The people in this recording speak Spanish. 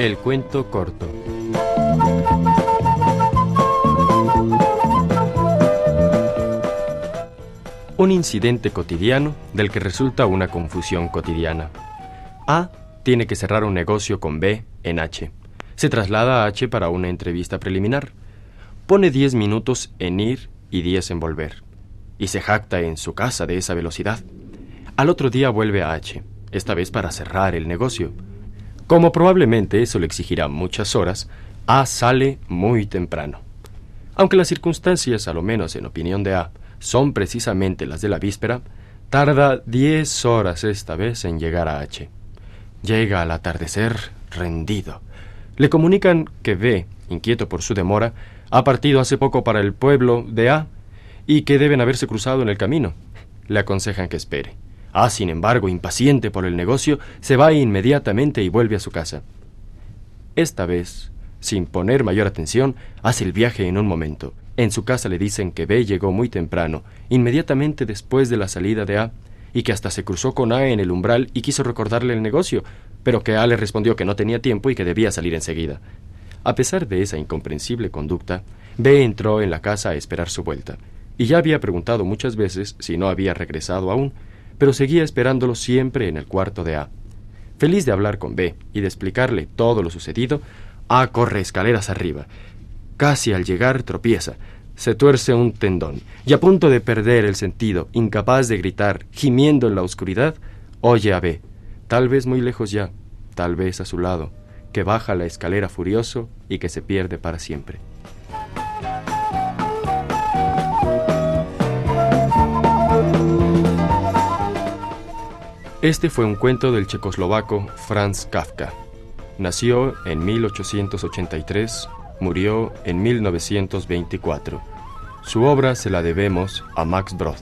El cuento corto. Un incidente cotidiano del que resulta una confusión cotidiana. A tiene que cerrar un negocio con B en H. Se traslada a H para una entrevista preliminar. Pone 10 minutos en ir y 10 en volver. Y se jacta en su casa de esa velocidad. Al otro día vuelve a H, esta vez para cerrar el negocio. Como probablemente eso le exigirá muchas horas, A sale muy temprano. Aunque las circunstancias, a lo menos en opinión de A, son precisamente las de la víspera, tarda diez horas esta vez en llegar a H. Llega al atardecer rendido. Le comunican que B, inquieto por su demora, ha partido hace poco para el pueblo de A y que deben haberse cruzado en el camino. Le aconsejan que espere. A, sin embargo, impaciente por el negocio, se va inmediatamente y vuelve a su casa. Esta vez, sin poner mayor atención, hace el viaje en un momento. En su casa le dicen que B llegó muy temprano, inmediatamente después de la salida de A, y que hasta se cruzó con A en el umbral y quiso recordarle el negocio, pero que A le respondió que no tenía tiempo y que debía salir enseguida. A pesar de esa incomprensible conducta, B entró en la casa a esperar su vuelta, y ya había preguntado muchas veces si no había regresado aún, pero seguía esperándolo siempre en el cuarto de A. Feliz de hablar con B y de explicarle todo lo sucedido, A corre escaleras arriba, Casi al llegar tropieza, se tuerce un tendón y a punto de perder el sentido, incapaz de gritar, gimiendo en la oscuridad, oye a B, tal vez muy lejos ya, tal vez a su lado, que baja la escalera furioso y que se pierde para siempre. Este fue un cuento del checoslovaco Franz Kafka. Nació en 1883 murió en 1924. Su obra se la debemos a Max Brod.